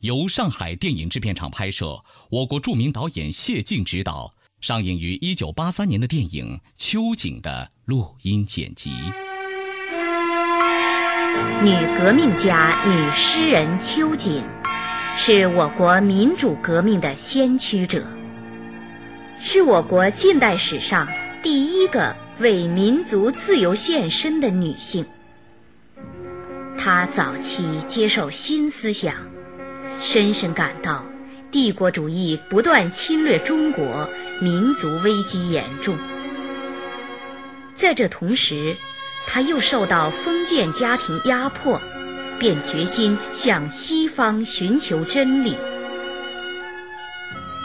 由上海电影制片厂拍摄，我国著名导演谢晋执导，上映于一九八三年的电影《秋瑾》的录音剪辑。女革命家、女诗人秋瑾，是我国民主革命的先驱者，是我国近代史上第一个为民族自由献身的女性。她早期接受新思想，深深感到帝国主义不断侵略中国，民族危机严重。在这同时，他又受到封建家庭压迫，便决心向西方寻求真理。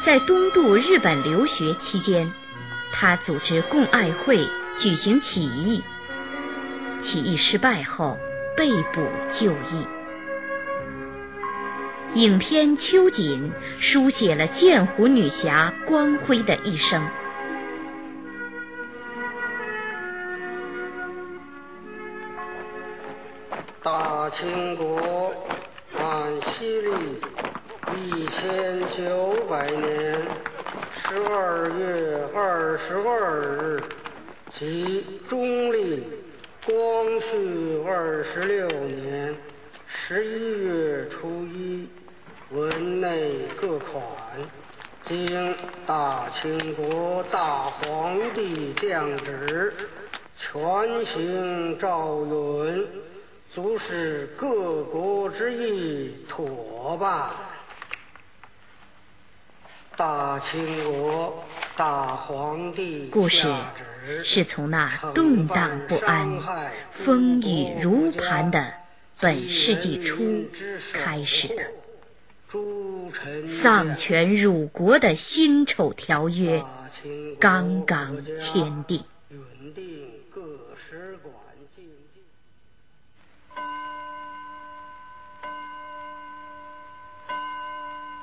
在东渡日本留学期间，他组织共爱会举行起义，起义失败后被捕就义。影片《秋瑾》书写了剑湖女侠光辉的一生。大清国满西历一千九百年十二月二十二日，即中历光绪二十六年十一月初一，文内各款，经大清国大皇帝降旨，全行诏允。足使各国之意妥办。大清国大皇帝故事是从那动荡不安、风雨如磐的本世纪初开始的。丧权辱国的辛丑条约刚刚签订。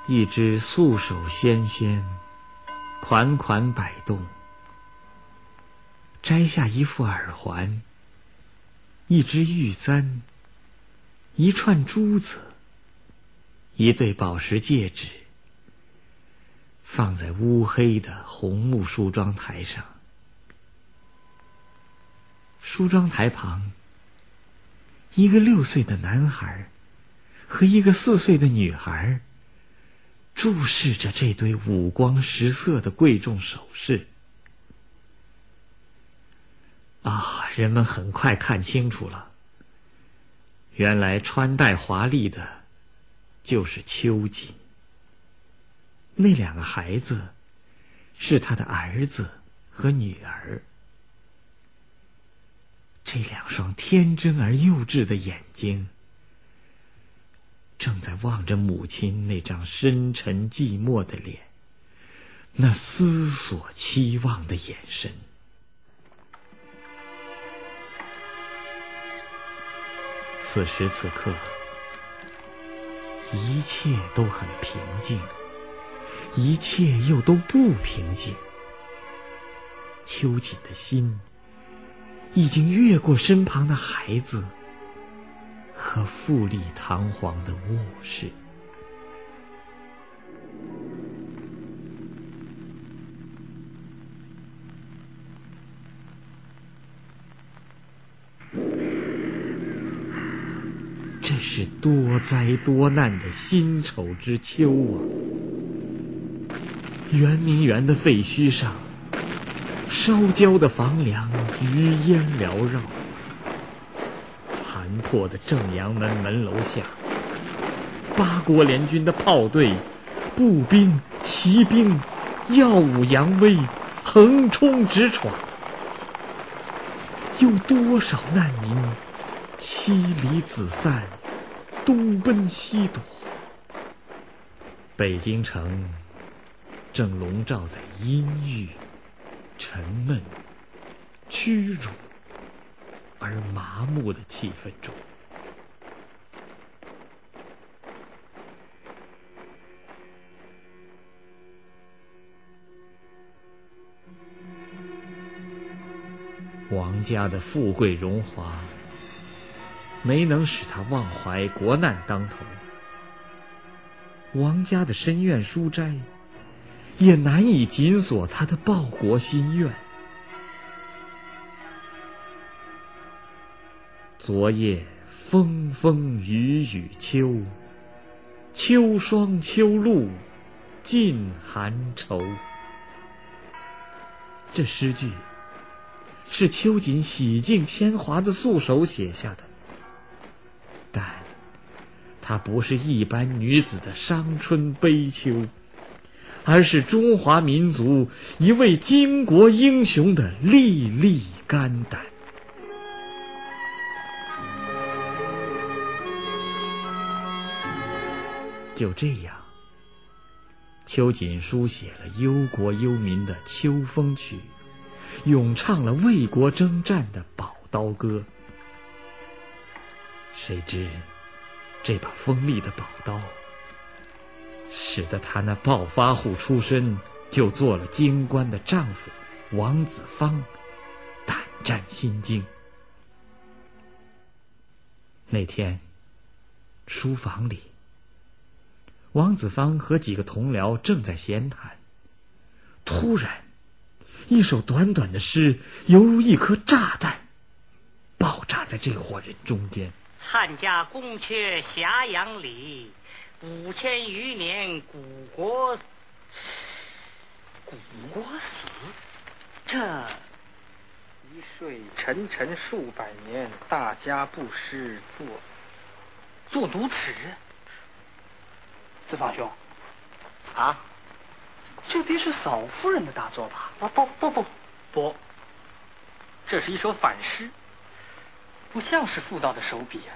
一只素手纤纤，款款摆动，摘下一副耳环，一只玉簪，一串珠子，一对宝石戒指，放在乌黑的红木梳妆台上。梳妆台旁，一个六岁的男孩和一个四岁的女孩。注视着这堆五光十色的贵重首饰，啊！人们很快看清楚了，原来穿戴华丽的就是秋瑾。那两个孩子是他的儿子和女儿，这两双天真而幼稚的眼睛。正在望着母亲那张深沉寂寞的脸，那思索期望的眼神。此时此刻，一切都很平静，一切又都不平静。秋瑾的心已经越过身旁的孩子。和富丽堂皇的卧室，是多灾多难的辛丑之秋啊！圆明园的废墟上，烧焦的房梁余烟缭绕；残破的正阳门门楼下，八国联军的炮队、步兵、骑兵耀武扬威，横冲直闯。有多少难民妻离子散，东奔西躲？北京城正笼罩在阴郁、沉闷、屈辱而麻木的气氛中。王家的富贵荣华，没能使他忘怀国难当头；王家的深院书斋，也难以紧锁他的报国心愿。昨夜风风雨雨秋，秋霜秋露尽寒愁。这诗句。是秋瑾洗净铅华的素手写下的，她不是一般女子的伤春悲秋，而是中华民族一位巾帼英雄的历历肝胆。就这样，秋瑾书写了忧国忧民的《秋风曲》。咏唱了为国征战的宝刀歌，谁知这把锋利的宝刀，使得他那暴发户出身就做了京官的丈夫王子芳胆战心惊。那天书房里，王子方和几个同僚正在闲谈，突然。一首短短的诗，犹如一颗炸弹，爆炸在这伙人中间。汉家宫阙霞阳里，五千余年古国，古国死。这一睡沉沉数百年，大家不识做做奴耻。子房兄，啊。这必是嫂夫人的大作吧？啊不不不不，这是一首反诗，不像是妇道的手笔啊。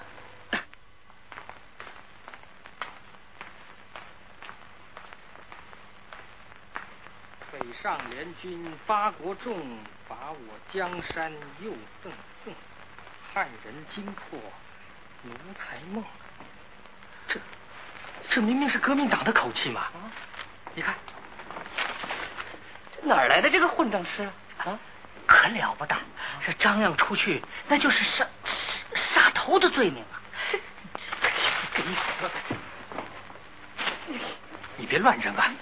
北上联军八国众，把我江山又赠送。汉人惊破奴才梦。这这明明是革命党的口气嘛！啊，你看。这哪儿来的这个混账诗啊？可了不得！这张扬出去，那就是杀杀头的罪名啊！这给死给死！你别乱扔啊！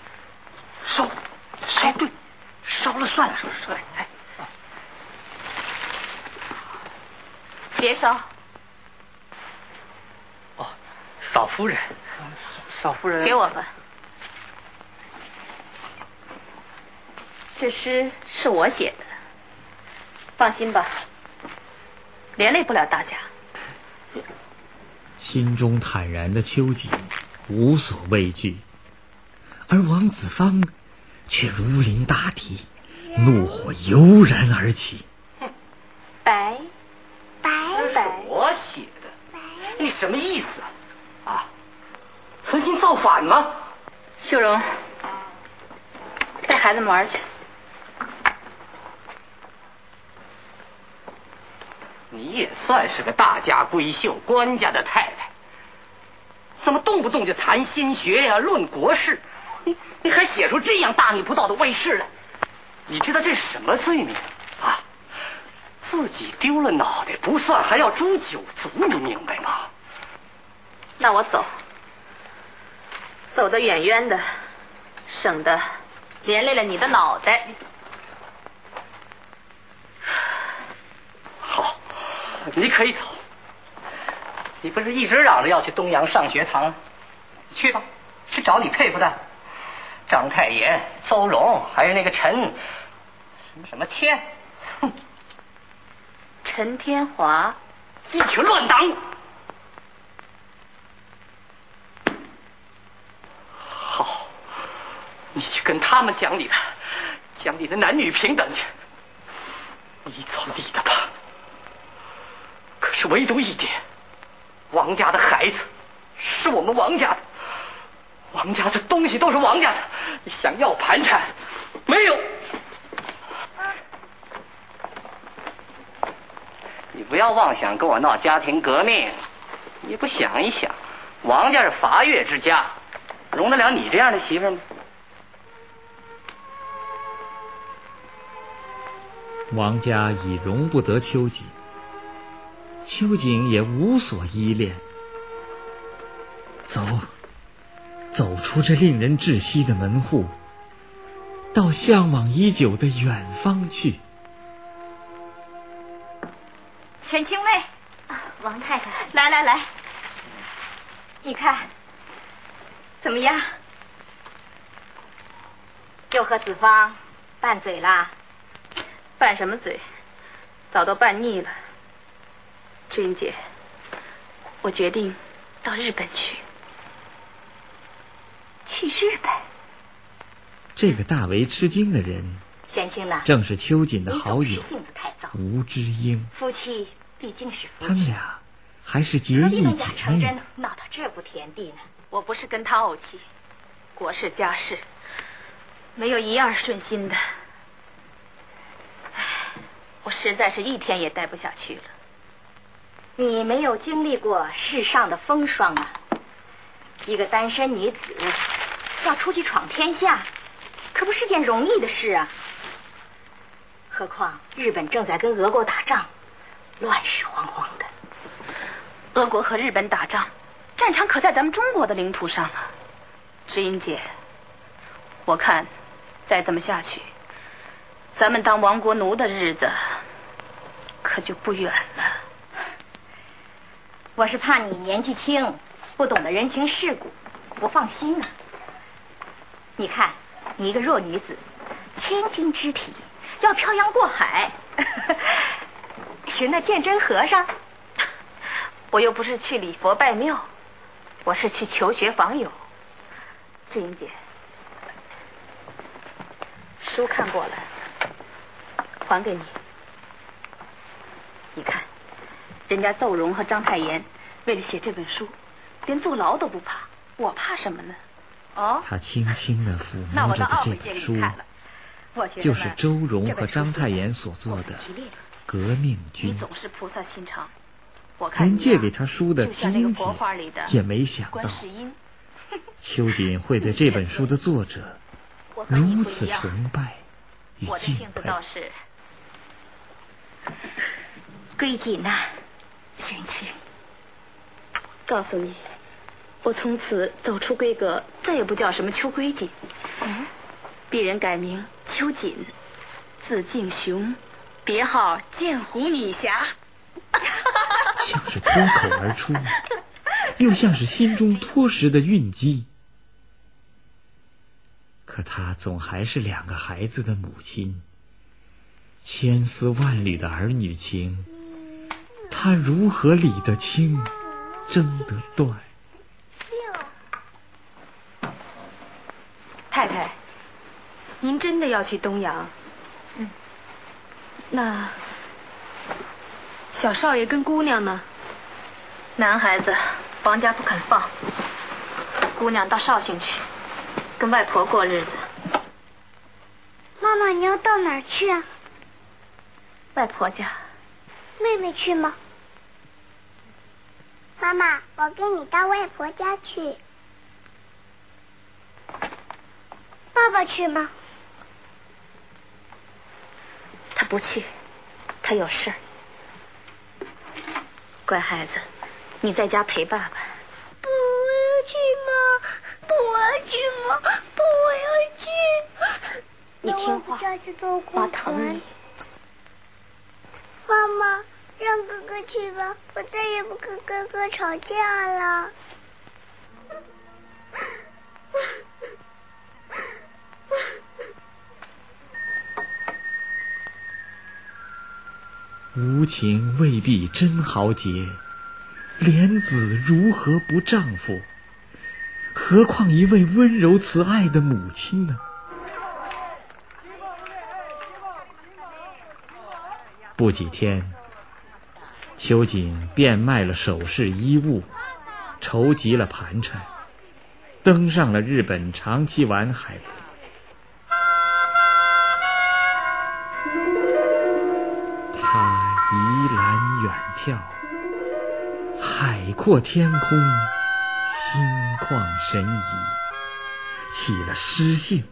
烧烧对，烧了算了，烧了。哎，别烧！哦，嫂夫人，嫂夫人，给我吧。这诗是我写的，放心吧，连累不了大家。心中坦然的秋瑾无所畏惧，而王子芳却如临大敌，怒火油然而起。哼，白白白，我写的，你什么意思啊？啊，存心造反吗？秀荣，带孩子们玩去。你也算是个大家闺秀、官家的太太，怎么动不动就谈心学呀、论国事？你你还写出这样大逆不道的卫士来？你知道这是什么罪名啊？自己丢了脑袋不算，还要诛九族，你明白吗？那我走，走得远远的，省得连累了你的脑袋。你可以走，你不是一直嚷着要去东阳上学堂？去吧，去找你佩服的张太炎、邹荣，还有那个陈什么什么天，哼，陈天华，一群乱党。好，你去跟他们讲你的，讲你的男女平等去。你走你的吧。是唯独一点，王家的孩子是我们王家的，王家的东西都是王家的，想要盘缠没有？你不要妄想跟我闹家庭革命，你不想一想，王家是伐越之家，容得了你这样的媳妇吗？王家已容不得秋瑾，秋瑾也无所依恋。走，走出这令人窒息的门户，到向往已久的远方去。沈清妹，王太太，来来来，你看怎么样？又和子芳拌嘴啦？拌什么嘴？早都拌腻了。志英姐，我决定到日本去。去日本？这个大为吃惊的人，贤清呢？正是秋瑾的好友吴之英。夫妻毕竟是夫妻，他们俩还是结义姐妹呢。闹到这步田地呢？我不是跟他怄气，国事家事，没有一样顺心的。唉，我实在是一天也待不下去了。你没有经历过世上的风霜啊！一个单身女子要出去闯天下，可不是件容易的事啊。何况日本正在跟俄国打仗，乱世惶惶的。俄国和日本打仗，战场可在咱们中国的领土上啊！知音姐，我看再这么下去，咱们当亡国奴的日子可就不远。我是怕你年纪轻，不懂得人情世故，不放心啊。你看，你一个弱女子，千金之体，要漂洋过海，寻那鉴真和尚，我又不是去礼佛拜庙，我是去求学访友。志英姐，书看过了，还给你。你看。人家邹荣和章太炎为了写这本书，连坐牢都不怕，我怕什么呢？哦，他轻轻的抚摸着的这本书，就是周荣和章太炎所做的《革命军》。你总是菩萨心肠，连借给他书的知音姐也没想到，秋瑾 会对这本书的作者如此崇拜与敬佩。归瑾 呐。贤妻，告诉你，我从此走出闺阁，再也不叫什么秋闺瑾，嗯，鄙人改名秋瑾，字敬雄，别号剑湖女侠。像是脱口而出，又像是心中脱实的蕴机。可她总还是两个孩子的母亲，千丝万缕的儿女情。他如何理得清，争得断？太太，您真的要去东阳？嗯。那小少爷跟姑娘呢？男孩子，王家不肯放。姑娘到绍兴去，跟外婆过日子。妈妈，你要到哪儿去啊？外婆家。妹妹去吗？妈妈，我跟你到外婆家去。爸爸去吗？他不去，他有事。乖孩子，你在家陪爸爸。不，要去吗？不，要去吗？不，要去。你听话，妈疼你。妈妈。让哥哥去吧，我再也不跟哥哥吵架了。无情未必真豪杰，莲子如何不丈夫？何况一位温柔慈爱的母亲呢？不几天。秋瑾变卖了首饰衣物，筹集了盘缠，登上了日本长崎丸海。他移栏远眺，海阔天空，心旷神怡，起了诗兴。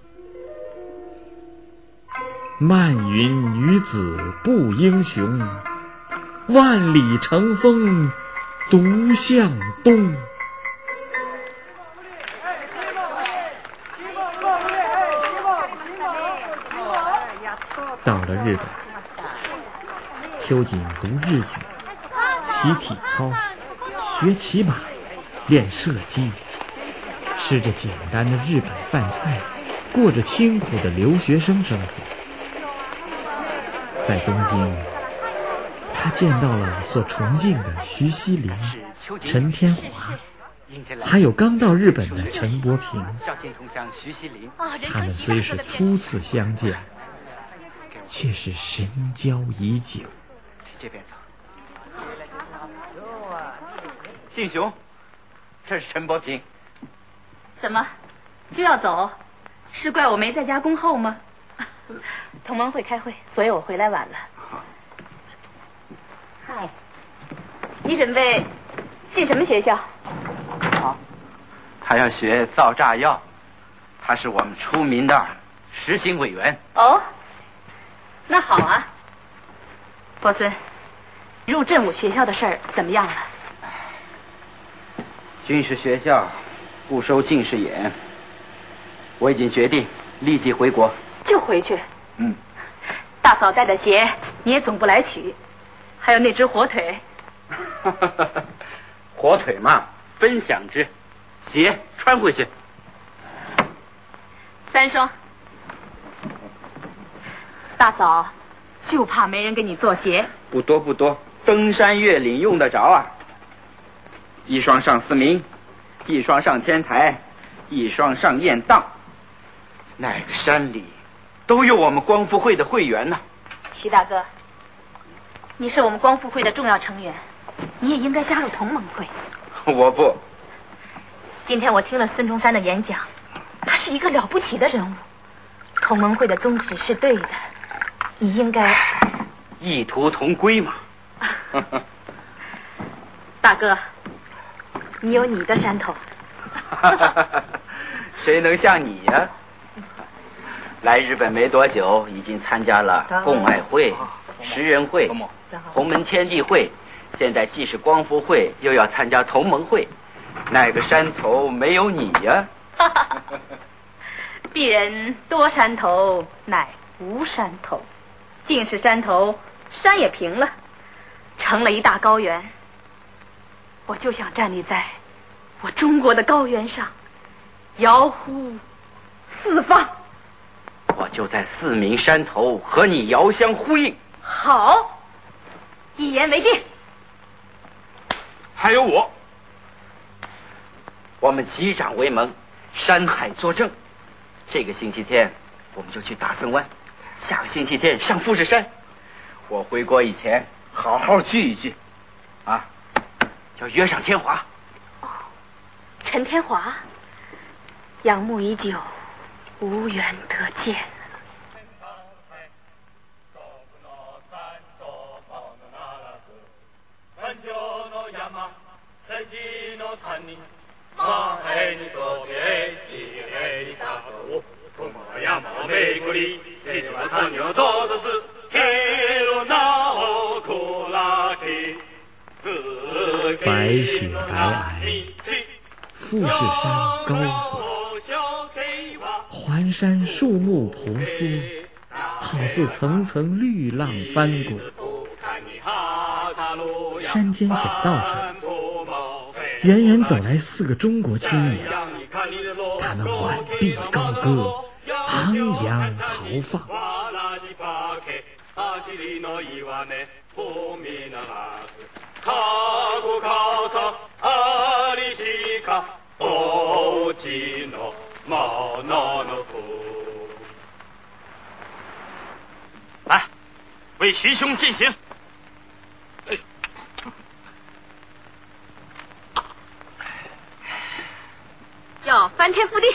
漫云女子不英雄，万里乘风独向东。到了日本，秋瑾读日语，习体操，学骑马，练射击，吃着简单的日本饭菜，过着清苦的留学生生活。在东京，他见到了所崇敬的徐锡麟、陈天华，还有刚到日本的陈伯平。他们虽是初次相见，却是神交已久。这边走。敬雄，这是陈伯平。怎么就要走？是怪我没在家恭候吗？同盟会开会，所以我回来晚了。你准备进什么学校？好，他要学造炸药，他是我们出名的实行委员。哦，那好啊，伯孙，入振武学校的事儿怎么样了？军事学校不收近视眼，我已经决定立即回国。就回去。嗯。大嫂带的鞋你也总不来取，还有那只火腿。火腿嘛，分享之。鞋穿回去。三双。大嫂，就怕没人给你做鞋。不多不多，登山越岭用得着啊。一双上思明，一双上天台，一双上雁荡。哪个山里都有我们光复会的会员呢。齐大哥，你是我们光复会的重要成员，你也应该加入同盟会。我不。今天我听了孙中山的演讲，他是一个了不起的人物。同盟会的宗旨是对的，你应该。异途同归嘛。大哥，你有你的山头。谁能像你呀？来日本没多久，已经参加了共爱会、食人会、洪门天地会，现在既是光复会，又要参加同盟会，哪个山头没有你呀？啊？哈哈鄙人多山头，乃无山头，尽是山头，山也平了，成了一大高原。我就想站立在我中国的高原上，遥呼四方。我就在四明山头和你遥相呼应。好，一言为定。还有我，我们击掌为盟，山海作证。这个星期天我们就去大森湾，下个星期天上富士山。我回国以前好好聚一聚，啊，要约上天华。哦，陈天华，仰慕已久。无缘得见。白雪皑皑，富士山高耸。环山树木婆娑，好似层层绿浪翻滚。山间小道上，远远走来四个中国青年，他们挽臂高歌，昂扬豪放。来，为徐兄进行。要翻天覆地。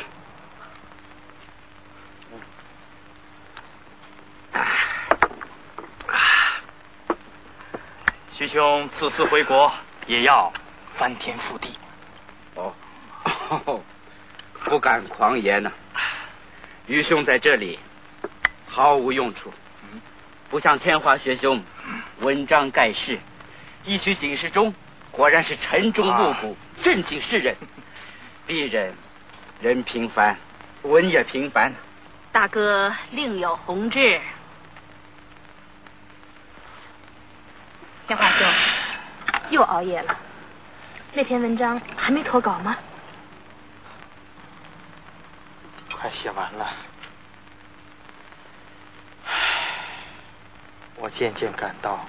徐兄此次回国也要翻天覆地。哦，不敢狂言呐、愚兄在这里毫无用处，不像天华学兄文章盖世，一曲警示钟果然是沉钟暮鼓，震惊世人。鄙人人平凡，文也平凡。大哥另有宏志。天华兄，又熬夜了。那篇文章还没脱稿吗？快写完了。我渐渐感到，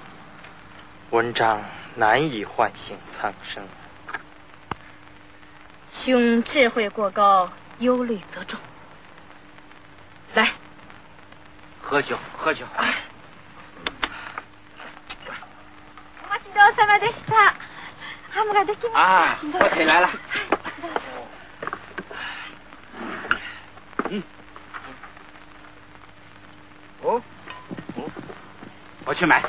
文章难以唤醒苍生。兄智慧过高，忧虑则重。来，喝酒，喝酒。お待ちどうさまでした。ハムができました。啊，火腿来了。嗯。哦，哦，我去买。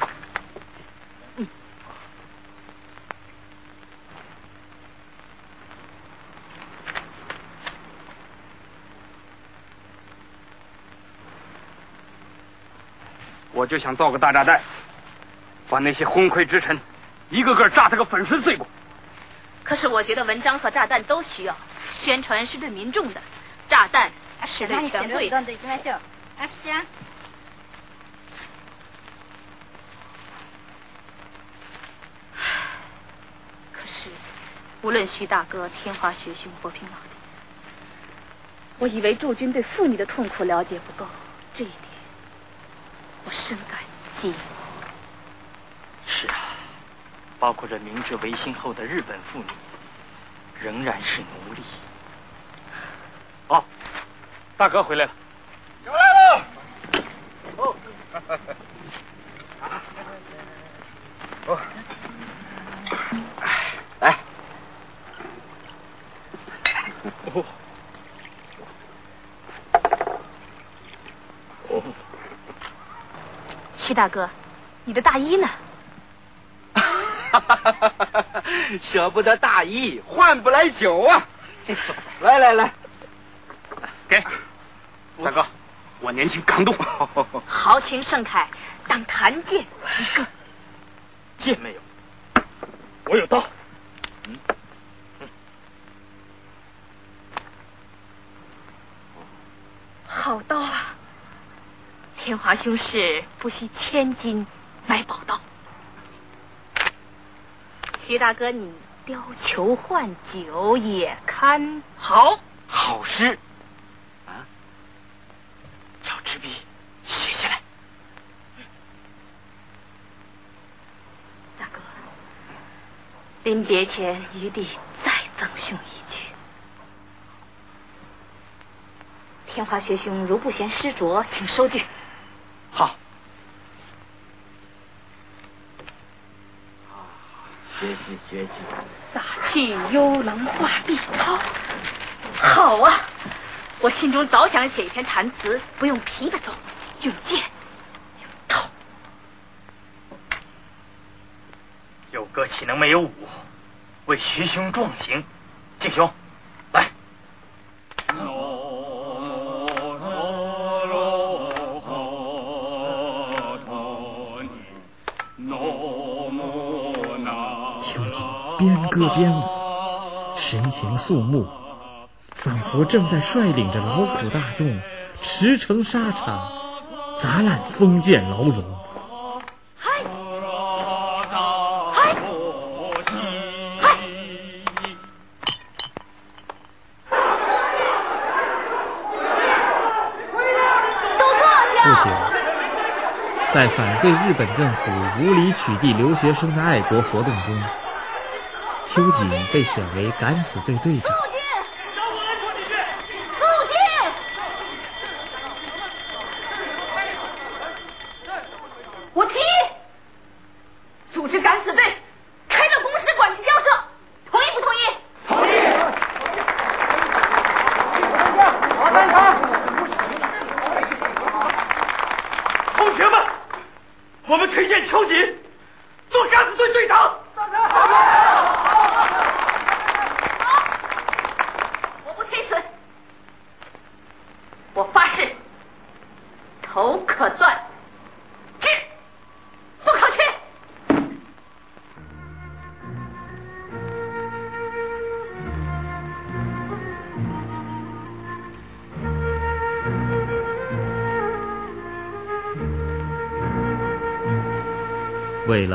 我就想造个大炸弹，把那些昏聩之臣一个个炸他个粉身碎骨。可是我觉得文章和炸弹都需要，宣传是对民众的，炸弹是对权贵的。どんどん行きましょう。あきちゃん。可是，无论徐大哥、天华学兄或平老弟，我以为驻军对妇女的痛苦了解不够，这一点 我深感激。是啊，包括这明治维新后的日本妇女，仍然是奴隶。哦，大哥回来了。酒来了。哦。哦。来。哦。哦。徐大哥，你的大衣呢？舍不得大衣，换不来酒啊！来来来，给大哥，我年轻刚动。豪情盛开，当弹剑一个。剑没有，我有刀。嗯。好刀啊！天华兄是不惜千金买宝刀。徐大哥，你貂裘换酒也堪好，好诗啊！要纸笔写下来。大哥，临别前，余弟再赠兄一句：天华学兄如不嫌失拙，请收据。绝句，绝句。撒去幽冷画碧涛。好啊！我心中早想写一篇弹词，不用皮的走，用剑，用刀。有歌岂能没有舞？为徐兄壮行，敬兄，边歌边舞，神情肃穆，仿佛正在率领着劳苦大众驰骋沙场，砸烂封建牢笼。嗨，嗨，嗨！不久，在反对日本政府无理取缔留学生的爱国活动中，秋瑾被选为敢死队队长。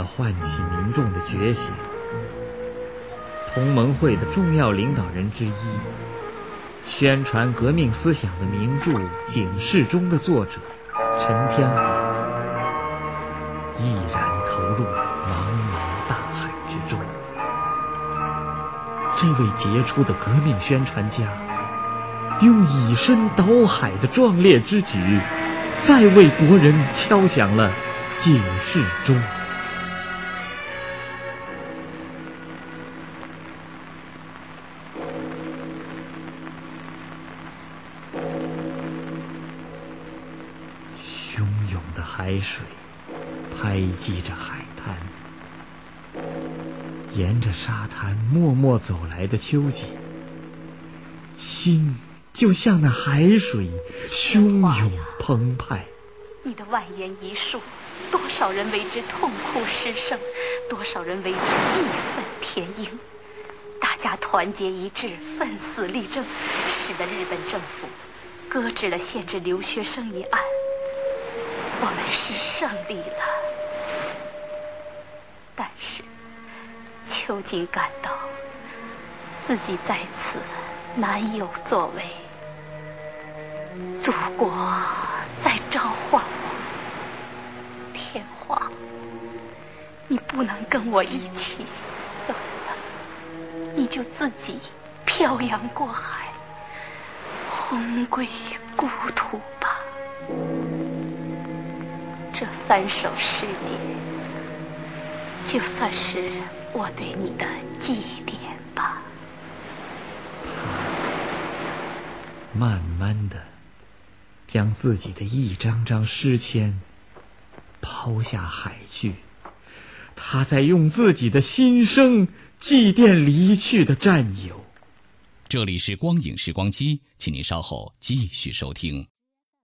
唤起民众的觉醒，同盟会的重要领导人之一、宣传革命思想的名著《警示钟》的作者陈天华，毅然投入茫茫大海之中。这位杰出的革命宣传家，用以身蹈海的壮烈之举，再为国人敲响了警示钟。水拍击着海滩，沿着沙滩默默走来的秋季，心就像那海水汹涌澎湃。你的万言一述，多少人为之痛哭失声，多少人为之义愤填膺。大家团结一致，奋死力争，使得日本政府搁置了限制留学生一案。我们是胜利了，但是秋瑾感到自己在此难有作为，祖国在召唤我。天皇，你不能跟我一起走了，你就自己漂洋过海，魂归故土。这三首诗集，就算是我对你的祭奠吧。慢慢的，将自己的一张张诗签抛下海去，他在用自己的心声祭奠离去的战友。这里是光影时光机，请您稍后继续收听。